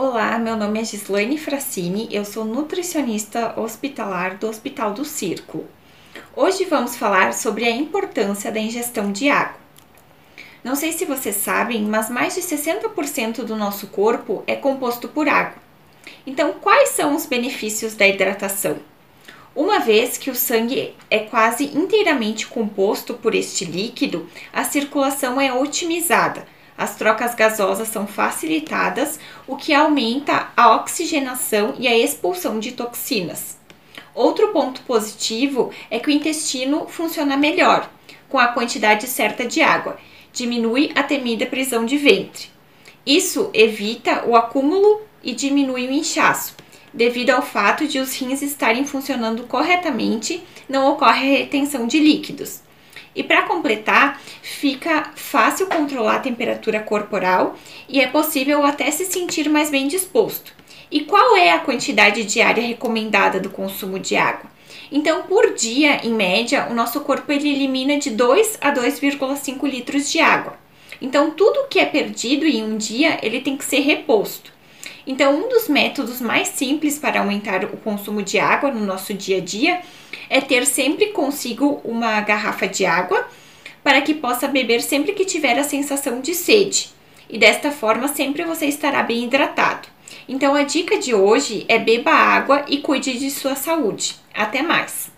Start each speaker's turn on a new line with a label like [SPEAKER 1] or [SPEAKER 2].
[SPEAKER 1] Olá, meu nome é Gislaine Frassini, eu sou nutricionista hospitalar do Hospital do Círculo. Hoje vamos falar sobre a importância da ingestão de água. Não sei se vocês sabem, mas mais de 60% do nosso corpo é composto por água. Então, quais são os benefícios da hidratação? Uma vez que o sangue é quase inteiramente composto por este líquido, a circulação é otimizada as trocas gasosas são facilitadas, o que aumenta a oxigenação e a expulsão de toxinas. Outro ponto positivo é que o intestino funciona melhor, com a quantidade certa de água, diminui a temida prisão de ventre. Isso evita o acúmulo e diminui o inchaço. Devido ao fato de os rins estarem funcionando corretamente, não ocorre retenção de líquidos. E para completar, fica fácil controlar a temperatura corporal e é possível até se sentir mais bem disposto. E qual é a quantidade diária recomendada do consumo de água? Então, por dia, em média, o nosso corpo ele elimina de 2 a 2,5 litros de água. Então, tudo que é perdido em um dia, ele tem que ser reposto. Então, um dos métodos mais simples para aumentar o consumo de água no nosso dia a dia é ter sempre consigo uma garrafa de água para que possa beber sempre que tiver a sensação de sede. E desta forma, sempre você estará bem hidratado. Então, a dica de hoje é beba água e cuide de sua saúde. Até mais!